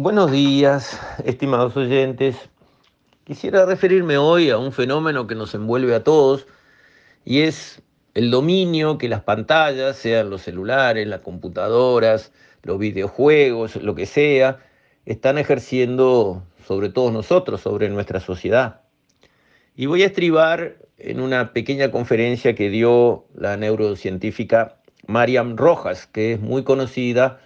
Buenos días, estimados oyentes. Quisiera referirme hoy a un fenómeno que nos envuelve a todos y es el dominio que las pantallas, sean los celulares, las computadoras, los videojuegos, lo que sea, están ejerciendo sobre todos nosotros, sobre nuestra sociedad. Y voy a estribar en una pequeña conferencia que dio la neurocientífica Mariam Rojas, que es muy conocida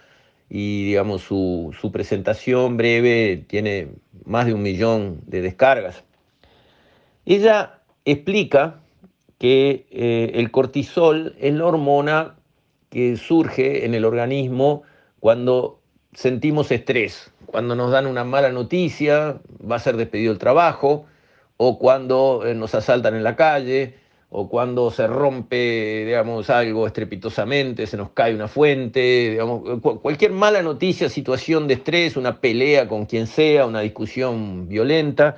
y digamos su, su, presentación breve tiene más de un millón de descargas. Ella explica que eh, el cortisol es la hormona que surge en el organismo cuando sentimos estrés, cuando nos dan una mala noticia, va a ser despedido el trabajo, o cuando eh, nos asaltan en la calle, o cuando se rompe, digamos, algo estrepitosamente, se nos cae una fuente, digamos, cualquier mala noticia, situación de estrés, una pelea con quien sea, una discusión violenta,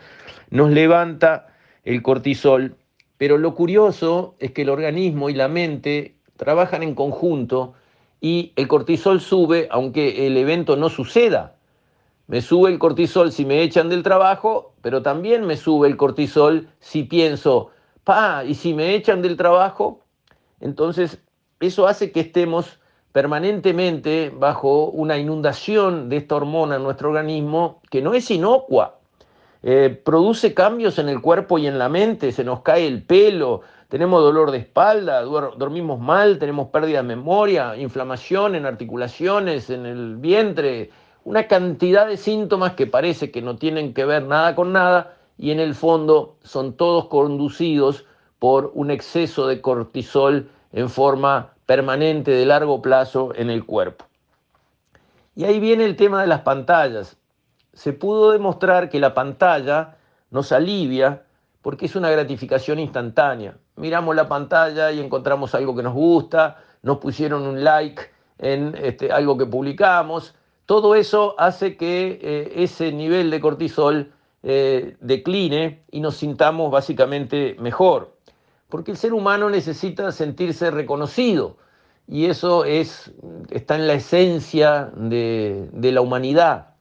nos levanta el cortisol. Pero lo curioso es que el organismo y la mente trabajan en conjunto y el cortisol sube aunque el evento no suceda. Me sube el cortisol si me echan del trabajo, pero también me sube el cortisol si pienso, y si me echan del trabajo, entonces eso hace que estemos permanentemente bajo una inundación de esta hormona en nuestro organismo que no es inocua. Eh, produce cambios en el cuerpo y en la mente, se nos cae el pelo, tenemos dolor de espalda, dormimos mal, tenemos pérdida de memoria, inflamación en articulaciones, en el vientre, una cantidad de síntomas que parece que no tienen que ver nada con nada, y en el fondo son todos conducidos por un exceso de cortisol en forma permanente de largo plazo en el cuerpo. Y ahí viene el tema de las pantallas. Se pudo demostrar que la pantalla nos alivia porque es una gratificación instantánea. Miramos la pantalla y encontramos algo que nos gusta, nos pusieron un like en este, algo que publicamos. Todo eso hace que eh, ese nivel de cortisol eh, decline y nos sintamos básicamente mejor. Porque el ser humano necesita sentirse reconocido y eso es, está en la esencia de, de la humanidad.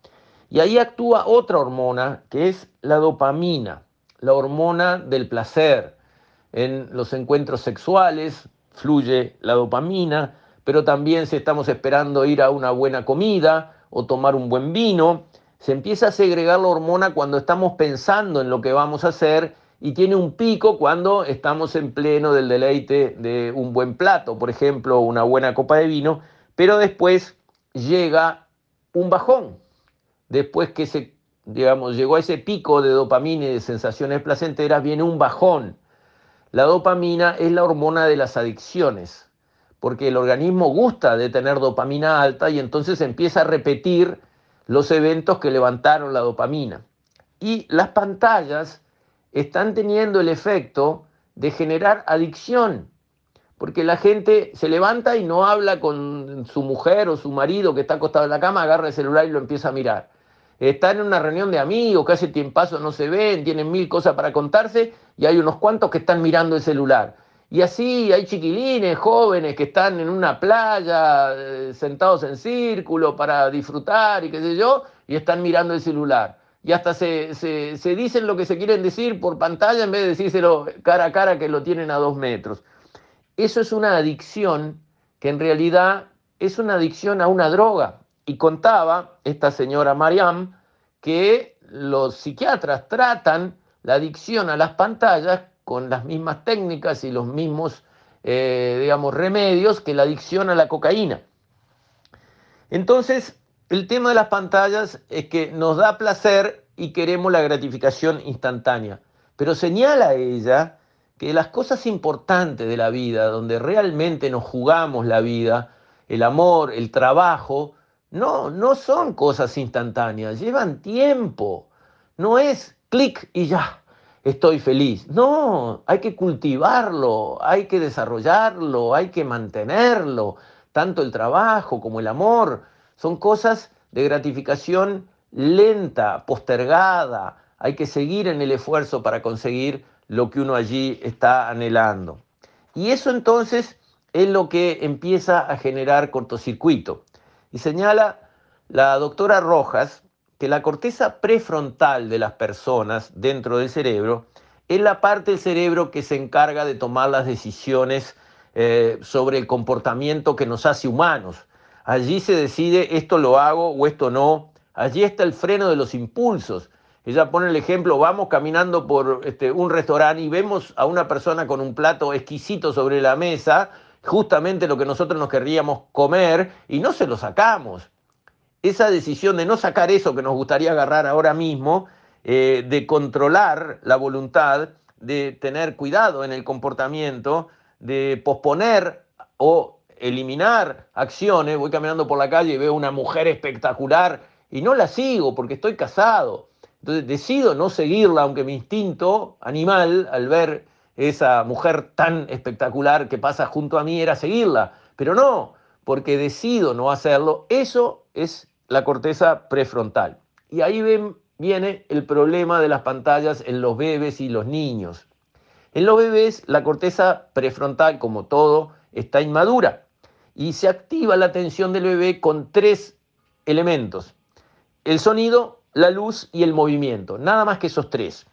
Y ahí actúa otra hormona que es la dopamina, la hormona del placer. En los encuentros sexuales fluye la dopamina, pero también si estamos esperando ir a una buena comida o tomar un buen vino, se empieza a segregar la hormona cuando estamos pensando en lo que vamos a hacer y tiene un pico cuando estamos en pleno del deleite de un buen plato, por ejemplo, una buena copa de vino, pero después llega un bajón. Después que se, digamos, llegó a ese pico de dopamina y de sensaciones placenteras, viene un bajón. La dopamina es la hormona de las adicciones, porque el organismo gusta de tener dopamina alta y entonces empieza a repetir los eventos que levantaron la dopamina. Y las pantallas están teniendo el efecto de generar adicción, porque la gente se levanta y no habla con su mujer o su marido que está acostado en la cama, agarra el celular y lo empieza a mirar. Están en una reunión de amigos que hace tiempazo no se ven, tienen mil cosas para contarse y hay unos cuantos que están mirando el celular. Y así hay chiquilines, jóvenes que están en una playa, eh, sentados en círculo para disfrutar y qué sé yo, y están mirando el celular. Y hasta se, se, dicen lo que se quieren decir por pantalla en vez de decírselo cara a cara que lo tienen a dos metros. Eso es una adicción que en realidad es una adicción a una droga. Y contaba esta señora Mariam que los psiquiatras tratan la adicción a las pantallas con las mismas técnicas y los mismos, eh, digamos, remedios que la adicción a la cocaína. Entonces, el tema de las pantallas es que nos da placer y queremos la gratificación instantánea, pero señala ella que las cosas importantes de la vida, donde realmente nos jugamos la vida, el amor, el trabajo, no, no son cosas instantáneas, llevan tiempo. No es clic y ya estoy feliz. No, hay que cultivarlo, hay que desarrollarlo, hay que mantenerlo. Tanto el trabajo como el amor son cosas de gratificación lenta, postergada. Hay que seguir en el esfuerzo para conseguir lo que uno allí está anhelando. Y eso entonces es lo que empieza a generar cortocircuito. Y señala la doctora Rojas que la corteza prefrontal de las personas dentro del cerebro es la parte del cerebro que se encarga de tomar las decisiones eh, sobre el comportamiento que nos hace humanos. Allí se decide esto lo hago o esto no. Allí está el freno de los impulsos. Ella pone el ejemplo, vamos caminando por este, un restaurante y vemos a una persona con un plato exquisito sobre la mesa, justamente lo que nosotros nos querríamos comer, y no se lo sacamos. Esa decisión de no sacar eso que nos gustaría agarrar ahora mismo, eh, de controlar la voluntad, de tener cuidado en el comportamiento, de posponer o eliminar acciones. Voy caminando por la calle y veo una mujer espectacular y no la sigo porque estoy casado. Entonces decido no seguirla, aunque mi instinto animal, al ver esa mujer tan espectacular que pasa junto a mí, era seguirla. Pero no, porque decido no hacerlo. Eso es la corteza prefrontal. Y ahí ven, viene el problema de las pantallas en los bebés y los niños. En los bebés la corteza prefrontal, como todo, está inmadura y se activa la atención del bebé con tres elementos. El sonido, la luz y el movimiento, nada más que esos tres.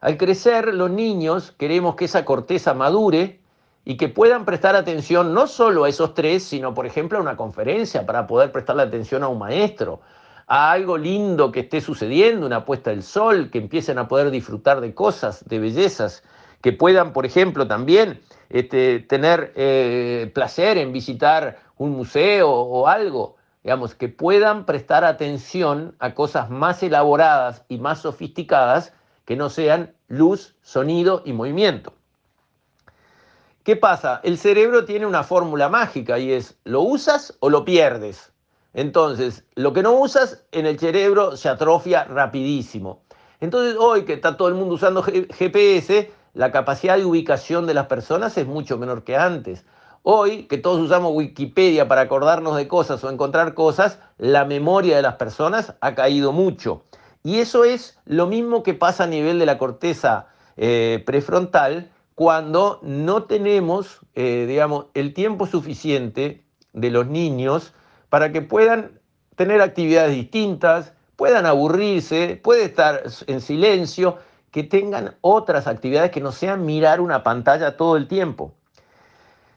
Al crecer, los niños queremos que esa corteza madure y que puedan prestar atención no solo a esos tres, sino por ejemplo a una conferencia para poder prestarle atención a un maestro, a algo lindo que esté sucediendo, una puesta del sol, que empiecen a poder disfrutar de cosas, de bellezas, que puedan, por ejemplo, también este, tener eh, placer en visitar un museo o algo digamos, que puedan prestar atención a cosas más elaboradas y más sofisticadas que no sean luz, sonido y movimiento. ¿Qué pasa? El cerebro tiene una fórmula mágica y es, ¿lo usas o lo pierdes? Entonces, lo que no usas en el cerebro se atrofia rapidísimo. Entonces, hoy que está todo el mundo usando GPS, la capacidad de ubicación de las personas es mucho menor que antes. Hoy, que todos usamos Wikipedia para acordarnos de cosas o encontrar cosas, la memoria de las personas ha caído mucho. Y eso es lo mismo que pasa a nivel de la corteza eh, prefrontal cuando no tenemos, eh, digamos, el tiempo suficiente de los niños para que puedan tener actividades distintas, puedan aburrirse, puede estar en silencio, que tengan otras actividades que no sean mirar una pantalla todo el tiempo.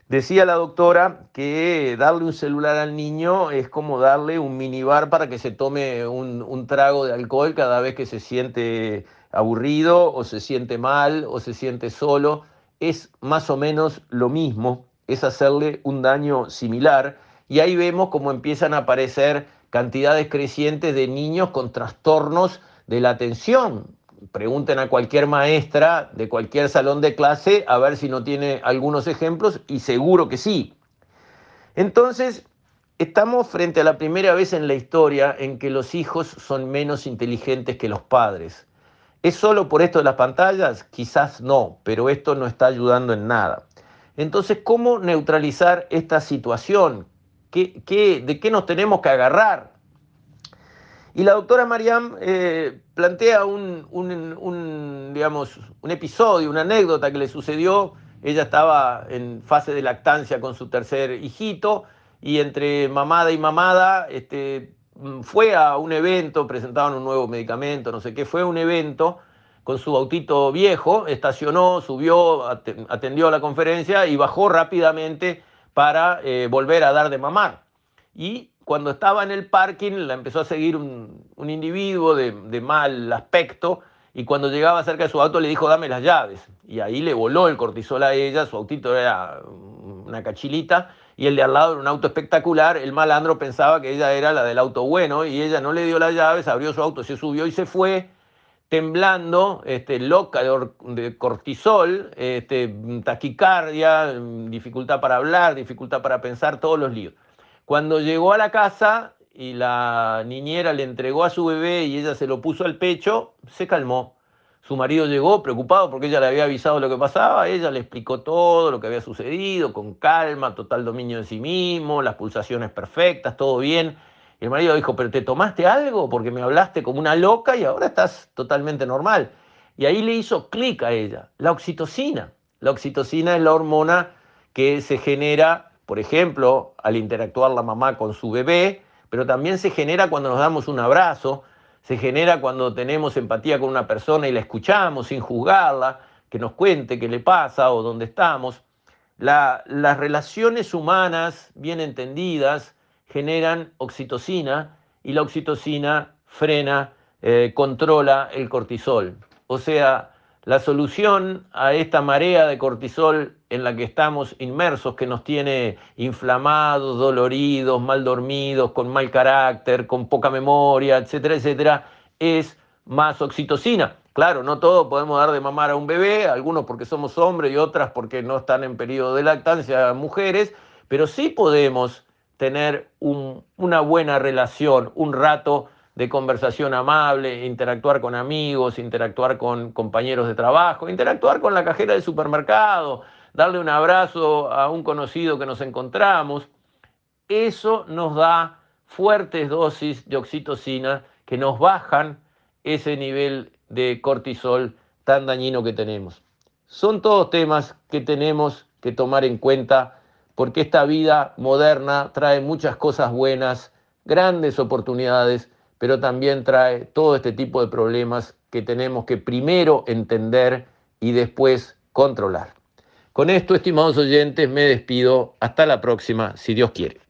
Decía la doctora que darle un celular al niño es como darle un minibar para que se tome un, trago de alcohol cada vez que se siente aburrido o se siente mal o se siente solo. Es más o menos lo mismo, es hacerle un daño similar. Y ahí vemos cómo empiezan a aparecer cantidades crecientes de niños con trastornos de la atención, pregunten a cualquier maestra de cualquier salón de clase a ver si no tiene algunos ejemplos y seguro que sí. Entonces, estamos frente a la primera vez en la historia en que los hijos son menos inteligentes que los padres. ¿Es solo por esto de las pantallas? Quizás no, pero esto no está ayudando en nada. Entonces, ¿cómo neutralizar esta situación? de qué nos tenemos que agarrar? Y la doctora Mariam eh, plantea un, un episodio, una anécdota que le sucedió. Ella estaba en fase de lactancia con su tercer hijito y entre mamada y mamada este, fue a un evento, presentaban un nuevo medicamento, no sé qué, fue a un evento con su autito viejo, estacionó, subió, atendió a la conferencia y bajó rápidamente para eh, volver a dar de mamar. Y cuando estaba en el parking la empezó a seguir un, individuo de, mal aspecto y cuando llegaba cerca de su auto le dijo dame las llaves y ahí le voló el cortisol a ella, su autito era una cachilita y el de al lado era un auto espectacular, el malandro pensaba que ella era la del auto bueno y ella no le dio las llaves, abrió su auto, se subió y se fue temblando, este, loca de cortisol, este, taquicardia, dificultad para hablar, dificultad para pensar, todos los líos. Cuando llegó a la casa y la niñera le entregó a su bebé y ella se lo puso al pecho, se calmó. Su marido llegó preocupado porque ella le había avisado lo que pasaba, ella le explicó todo lo que había sucedido, con calma, total dominio de sí mismo, las pulsaciones perfectas, todo bien. Y el marido dijo, pero ¿te tomaste algo? Porque me hablaste como una loca y ahora estás totalmente normal. Y ahí le hizo clic a ella, la oxitocina. La oxitocina es la hormona que se genera por ejemplo, al interactuar la mamá con su bebé, pero también se genera cuando nos damos un abrazo, se genera cuando tenemos empatía con una persona y la escuchamos sin juzgarla, que nos cuente qué le pasa o dónde estamos. las relaciones humanas bien entendidas generan oxitocina y la oxitocina frena, eh, controla el cortisol. O sea, la solución a esta marea de cortisol en la que estamos inmersos, que nos tiene inflamados, doloridos, mal dormidos, con mal carácter, con poca memoria, etcétera, etcétera, es más oxitocina. Claro, no todos podemos dar de mamar a un bebé, algunos porque somos hombres y otras porque no están en periodo de lactancia, mujeres, pero sí podemos tener una buena relación, un rato de conversación amable, interactuar con amigos, interactuar con compañeros de trabajo, interactuar con la cajera del supermercado, darle un abrazo a un conocido que nos encontramos. Eso nos da fuertes dosis de oxitocina que nos bajan ese nivel de cortisol tan dañino que tenemos. Son todos temas que tenemos que tomar en cuenta porque esta vida moderna trae muchas cosas buenas, grandes oportunidades, pero también trae todo este tipo de problemas que tenemos que primero entender y después controlar. Con esto, estimados oyentes, me despido. Hasta la próxima, si Dios quiere.